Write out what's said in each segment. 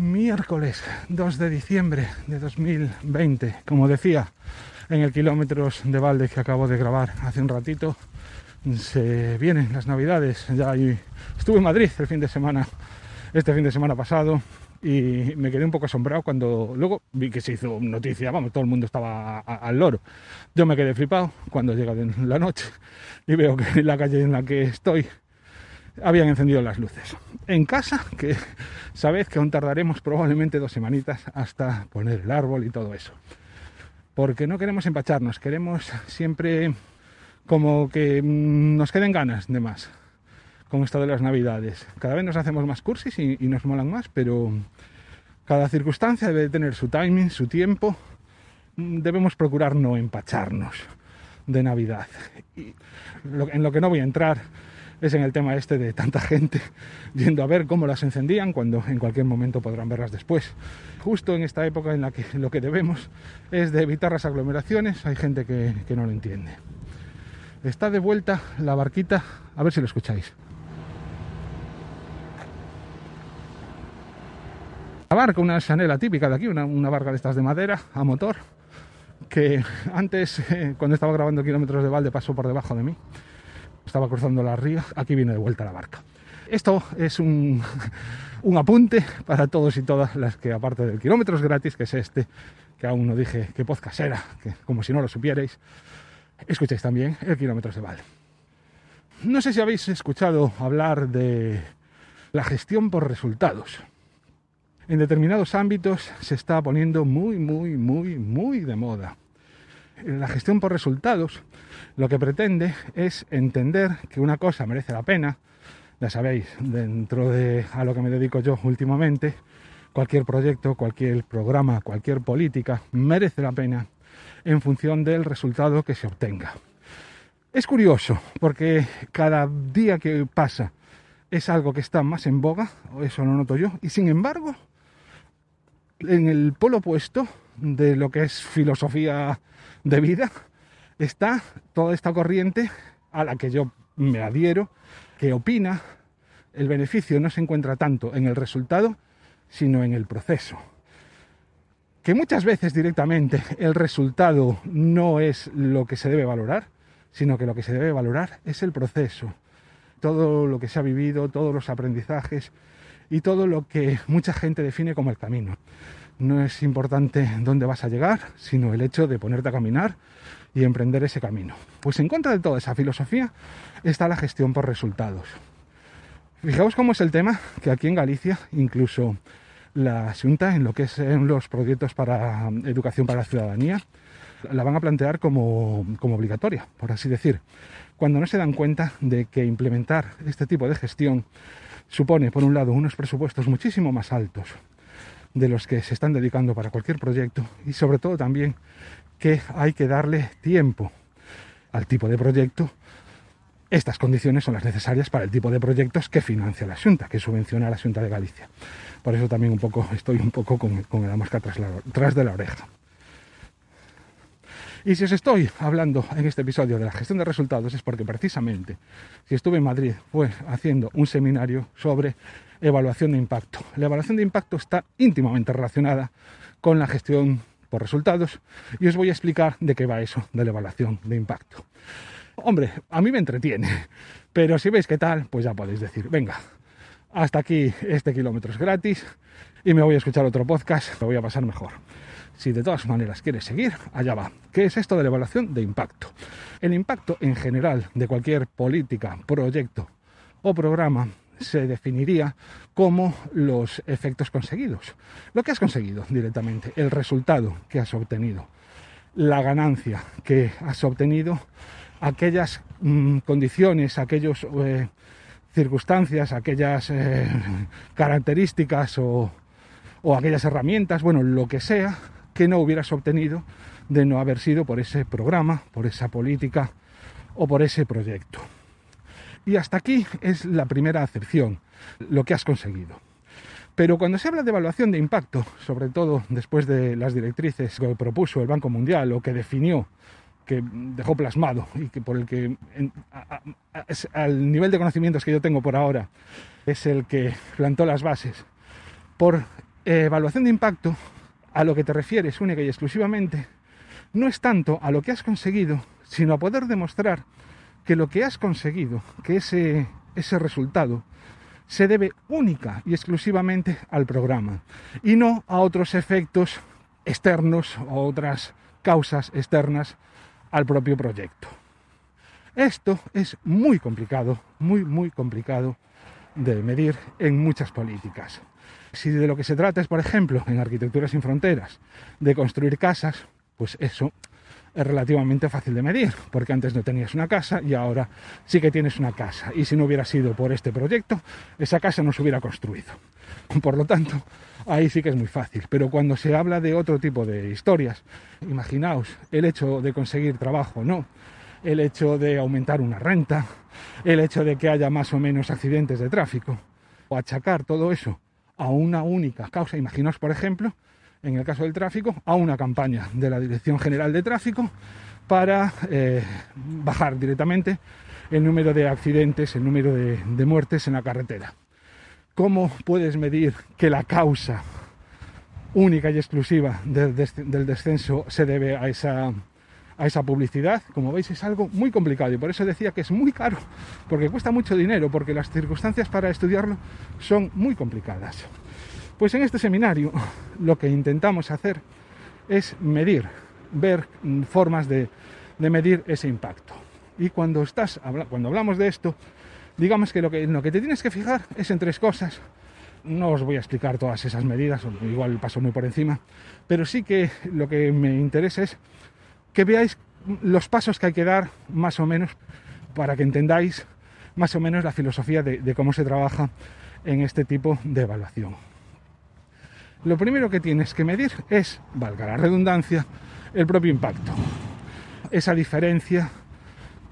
Miércoles 2 de diciembre de 2020, como decía en el kilómetros de balde que acabo de grabar hace un ratito, se vienen las navidades, ya estuve en Madrid el fin de semana, este fin de semana pasado, y me quedé un poco asombrado cuando luego vi que se hizo noticia, vamos, todo el mundo estaba al loro. Yo me quedé flipado cuando llega la noche y veo que en la calle en la que estoy habían encendido las luces. En casa, que sabéis que aún tardaremos probablemente dos semanitas hasta poner el árbol y todo eso. Porque no queremos empacharnos, queremos siempre como que mm, nos queden ganas de más con esto de las navidades. Cada vez nos hacemos más cursis y, nos molan más, pero cada circunstancia debe tener su timing, su tiempo. Mm, debemos procurar no empacharnos de Navidad. En lo que no voy a entrar es en el tema este de tanta gente yendo a ver cómo las encendían cuando en cualquier momento podrán verlas después. Justo en esta época en la que lo que debemos es de evitar las aglomeraciones, hay gente que, que no lo entiende. Está de vuelta la barquita, a ver si lo escucháis. La barca, una chanela típica de aquí, una, barca de estas de madera a motor, que antes, eh, cuando estaba grabando kilómetros de balde, pasó por debajo de mí. Estaba cruzando la ría, aquí viene de vuelta la barca. Esto es un, un apunte para todos y todas las que, aparte del kilómetros gratis, que es este, que aún no dije qué podcast era, que como si no lo supierais, escuchéis también el kilómetros de balde. No sé si habéis escuchado hablar de la gestión por resultados en determinados ámbitos se está poniendo muy, muy, muy, muy de moda. La gestión por resultados lo que pretende es entender que una cosa merece la pena, ya sabéis, dentro de a lo que me dedico yo últimamente, cualquier proyecto, cualquier programa, cualquier política merece la pena en función del resultado que se obtenga. Es curioso porque cada día que pasa es algo que está más en boga, eso lo noto yo, y sin embargo en el polo opuesto de lo que es filosofía de vida está toda esta corriente a la que yo me adhiero, que opina el beneficio no se encuentra tanto en el resultado, sino en el proceso. Que muchas veces directamente el resultado no es lo que se debe valorar, sino que lo que se debe valorar es el proceso. Todo lo que se ha vivido, todos los aprendizajes, y todo lo que mucha gente define como el camino. No es importante dónde vas a llegar, sino el hecho de ponerte a caminar y emprender ese camino. Pues en contra de toda esa filosofía está la gestión por resultados. Fijaos cómo es el tema que aquí en Galicia, incluso la Junta, en lo que son los proyectos para educación para la ciudadanía, la van a plantear como, como obligatoria, por así decir, cuando no se dan cuenta de que implementar este tipo de gestión supone, por un lado, unos presupuestos muchísimo más altos de los que se están dedicando para cualquier proyecto y sobre todo también que hay que darle tiempo al tipo de proyecto. Estas condiciones son las necesarias para el tipo de proyectos que financia la Junta, que subvenciona la Junta de Galicia. Por eso también un poco estoy un poco con, con la mosca tras, tras de la oreja. Y si os estoy hablando en este episodio de la gestión de resultados es porque precisamente si estuve en Madrid fue haciendo un seminario sobre evaluación de impacto. La evaluación de impacto está íntimamente relacionada con la gestión por resultados y os voy a explicar de qué va eso de la evaluación de impacto. Hombre, a mí me entretiene, pero si veis qué tal, pues ya podéis decir, venga, hasta aquí este kilómetro es gratis y me voy a escuchar otro podcast, me voy a pasar mejor. Si de todas maneras quieres seguir, allá va. ¿Qué es esto de la evaluación de impacto? El impacto en general de cualquier política, proyecto o programa se definiría como los efectos conseguidos. Lo que has conseguido directamente, el resultado que has obtenido, la ganancia que has obtenido, aquellas mm, condiciones, aquellas eh, circunstancias, aquellas eh, características o, o aquellas herramientas, bueno, lo que sea, que no hubieras obtenido de no haber sido por ese programa, por esa política o por ese proyecto. Y hasta aquí es la primera acepción, lo que has conseguido. Pero cuando se habla de evaluación de impacto, sobre todo después de las directrices que propuso el Banco Mundial o que definió, que dejó plasmado y que por el que al nivel de conocimientos que yo tengo por ahora es el que plantó las bases por evaluación de impacto, a lo que te refieres única y exclusivamente, no es tanto a lo que has conseguido, sino a poder demostrar que lo que has conseguido, que ese, ese resultado, se debe única y exclusivamente al programa y no a otros efectos externos o otras causas externas al propio proyecto. Esto es muy complicado, muy, muy complicado de medir en muchas políticas. Si de lo que se trata es, por ejemplo, en Arquitectura sin Fronteras, de construir casas, pues eso es relativamente fácil de medir, porque antes no tenías una casa y ahora sí que tienes una casa. Y si no hubiera sido por este proyecto, esa casa no se hubiera construido. Por lo tanto, ahí sí que es muy fácil. Pero cuando se habla de otro tipo de historias, imaginaos el hecho de conseguir trabajo, no, el hecho de aumentar una renta, el hecho de que haya más o menos accidentes de tráfico, o achacar todo eso a una única causa. Imaginaos, por ejemplo, en el caso del tráfico, a una campaña de la Dirección General de Tráfico para eh, bajar directamente el número de accidentes, el número de, muertes en la carretera. ¿Cómo puedes medir que la causa única y exclusiva del, descenso se debe a esa, a esa publicidad? Como veis es algo muy complicado y por eso decía que es muy caro, porque cuesta mucho dinero, porque las circunstancias para estudiarlo son muy complicadas. Pues en este seminario lo que intentamos hacer es medir, ver formas de, medir ese impacto. Y cuando, estás, cuando hablamos de esto, digamos que lo, que lo que te tienes que fijar es en tres cosas. No os voy a explicar todas esas medidas, igual paso muy por encima, pero sí que lo que me interesa es que veáis los pasos que hay que dar, más o menos, para que entendáis más o menos la filosofía de cómo se trabaja en este tipo de evaluación lo primero que tienes que medir es, valga la redundancia, el propio impacto. Esa diferencia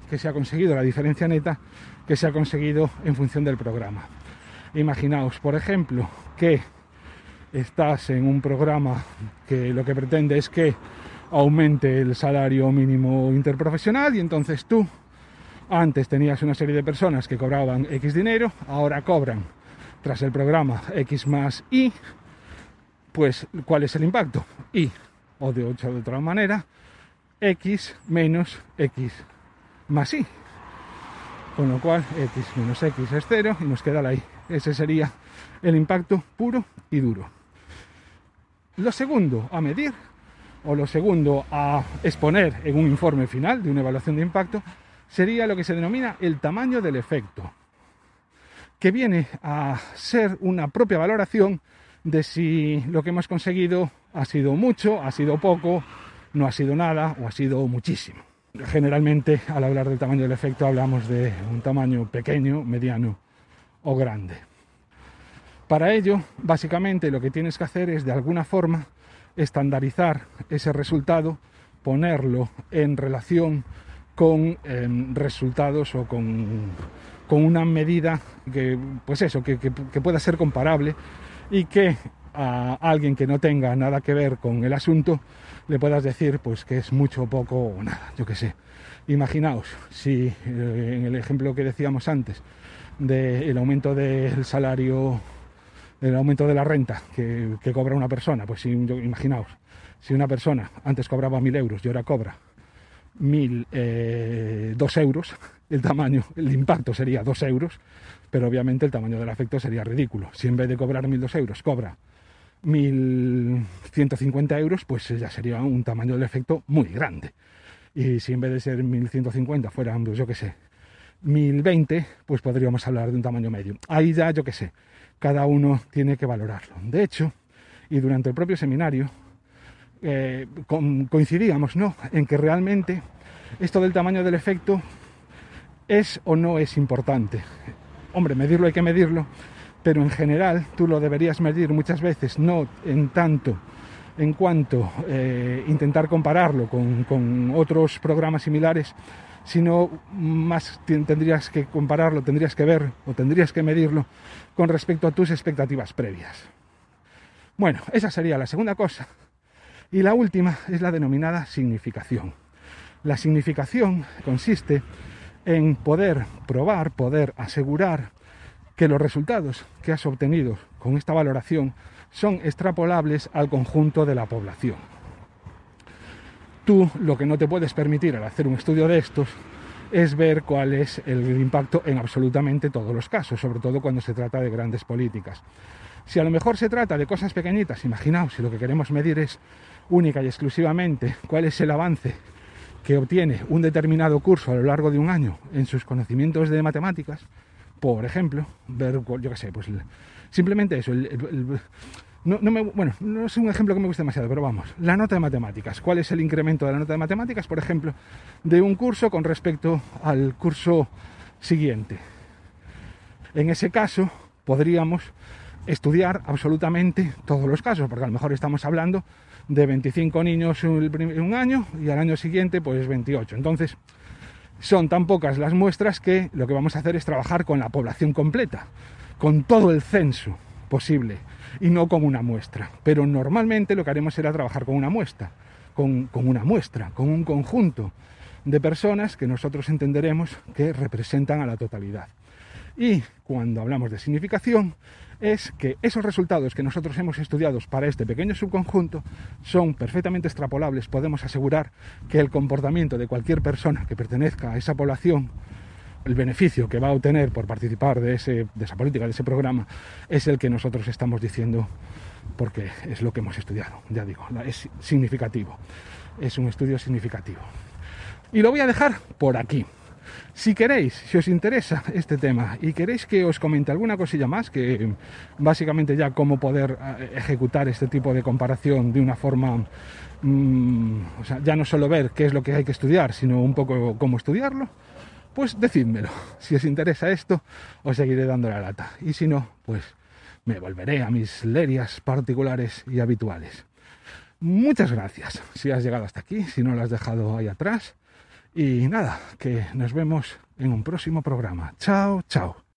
que se ha conseguido, la diferencia neta que se ha conseguido en función del programa. Imaginaos, por ejemplo, que estás en un programa que lo que pretende es que aumente el salario mínimo interprofesional y entonces tú antes tenías una serie de personas que cobraban X dinero, ahora cobran tras el programa X más Y pues ¿cuál es el impacto? Y, o de, otra, de otra manera, x menos x más y. Con lo cual x menos x es cero y nos queda la y. Ese sería el impacto puro y duro. Lo segundo a medir, o lo segundo a exponer en un informe final de una evaluación de impacto, sería lo que se denomina el tamaño del efecto, que viene a ser una propia valoración de si lo que hemos conseguido ha sido mucho, ha sido poco, no ha sido nada o ha sido muchísimo. Generalmente al hablar del tamaño del efecto hablamos de un tamaño pequeño, mediano o grande. Para ello, básicamente lo que tienes que hacer es de alguna forma estandarizar ese resultado, ponerlo en relación con em, resultados o con, una medida que, pues eso, que pueda ser comparable y que a alguien que no tenga nada que ver con el asunto le puedas decir pues que es mucho, poco o nada, yo qué sé. Imaginaos si eh, en el ejemplo que decíamos antes del aumento del salario, el aumento de la renta que, cobra una persona, pues si, imaginaos, si una persona antes cobraba mil euros y ahora cobra mil eh, dos euros, el tamaño, el impacto sería dos euros, pero obviamente el tamaño del afecto sería ridículo. Si en vez de cobrar 1.200 euros cobra 1.150 euros, pues ya sería un tamaño del efecto muy grande. Y si en vez de ser 1.150 fueran, pues yo qué sé, 1.020, pues podríamos hablar de un tamaño medio. Ahí ya, yo qué sé, cada uno tiene que valorarlo. De hecho, y durante el propio seminario, eh, coincidíamos ¿no? en que realmente esto del tamaño del efecto es o no es importante. Hombre, medirlo hay que medirlo, pero en general tú lo deberías medir muchas veces, no en tanto en cuanto eh, intentar compararlo con, otros programas similares, sino más tendrías que compararlo, tendrías que ver o tendrías que medirlo con respecto a tus expectativas previas. Bueno, esa sería la segunda cosa. Y la última es la denominada significación. La significación consiste en poder probar, poder asegurar que los resultados que has obtenido con esta valoración son extrapolables al conjunto de la población. Tú lo que no te puedes permitir al hacer un estudio de estos es ver cuál es el impacto en absolutamente todos los casos, sobre todo cuando se trata de grandes políticas. Si a lo mejor se trata de cosas pequeñitas, imaginaos si lo que queremos medir es única y exclusivamente cuál es el avance que obtiene un determinado curso a lo largo de un año en sus conocimientos de matemáticas, por ejemplo, ver, yo qué sé, pues simplemente eso, no, me, bueno, no es un ejemplo que me guste demasiado, pero vamos, la nota de matemáticas. ¿Cuál es el incremento de la nota de matemáticas, por ejemplo, de un curso con respecto al curso siguiente? En ese caso, podríamos estudiar absolutamente todos los casos, porque a lo mejor estamos hablando de 25 niños un año y al año siguiente pues 28. Entonces, son tan pocas las muestras que lo que vamos a hacer es trabajar con la población completa, con todo el censo posible y no con una muestra. Pero normalmente lo que haremos será trabajar con una muestra, con, con una muestra, con un conjunto de personas que nosotros entenderemos que representan a la totalidad. Y cuando hablamos de significación, es que esos resultados que nosotros hemos estudiado para este pequeño subconjunto son perfectamente extrapolables. Podemos asegurar que el comportamiento de cualquier persona que pertenezca a esa población, el beneficio que va a obtener por participar de, ese, de esa política, de ese programa, es el que nosotros estamos diciendo porque es lo que hemos estudiado. Ya digo, es significativo. Es un estudio significativo. Y lo voy a dejar por aquí. Si queréis, si os interesa este tema y queréis que os comente alguna cosilla más, que básicamente ya cómo poder eh, ejecutar este tipo de comparación de una forma, mm, o sea, ya no solo ver qué es lo que hay que estudiar, sino un poco cómo estudiarlo, pues decídmelo. Si os interesa esto, os seguiré dando la lata. Y si no, pues me volveré a mis lerias particulares y habituales. Muchas gracias si has llegado hasta aquí, si no lo has dejado ahí atrás. Y nada, que nos vemos en un próximo programa. Chao, chao.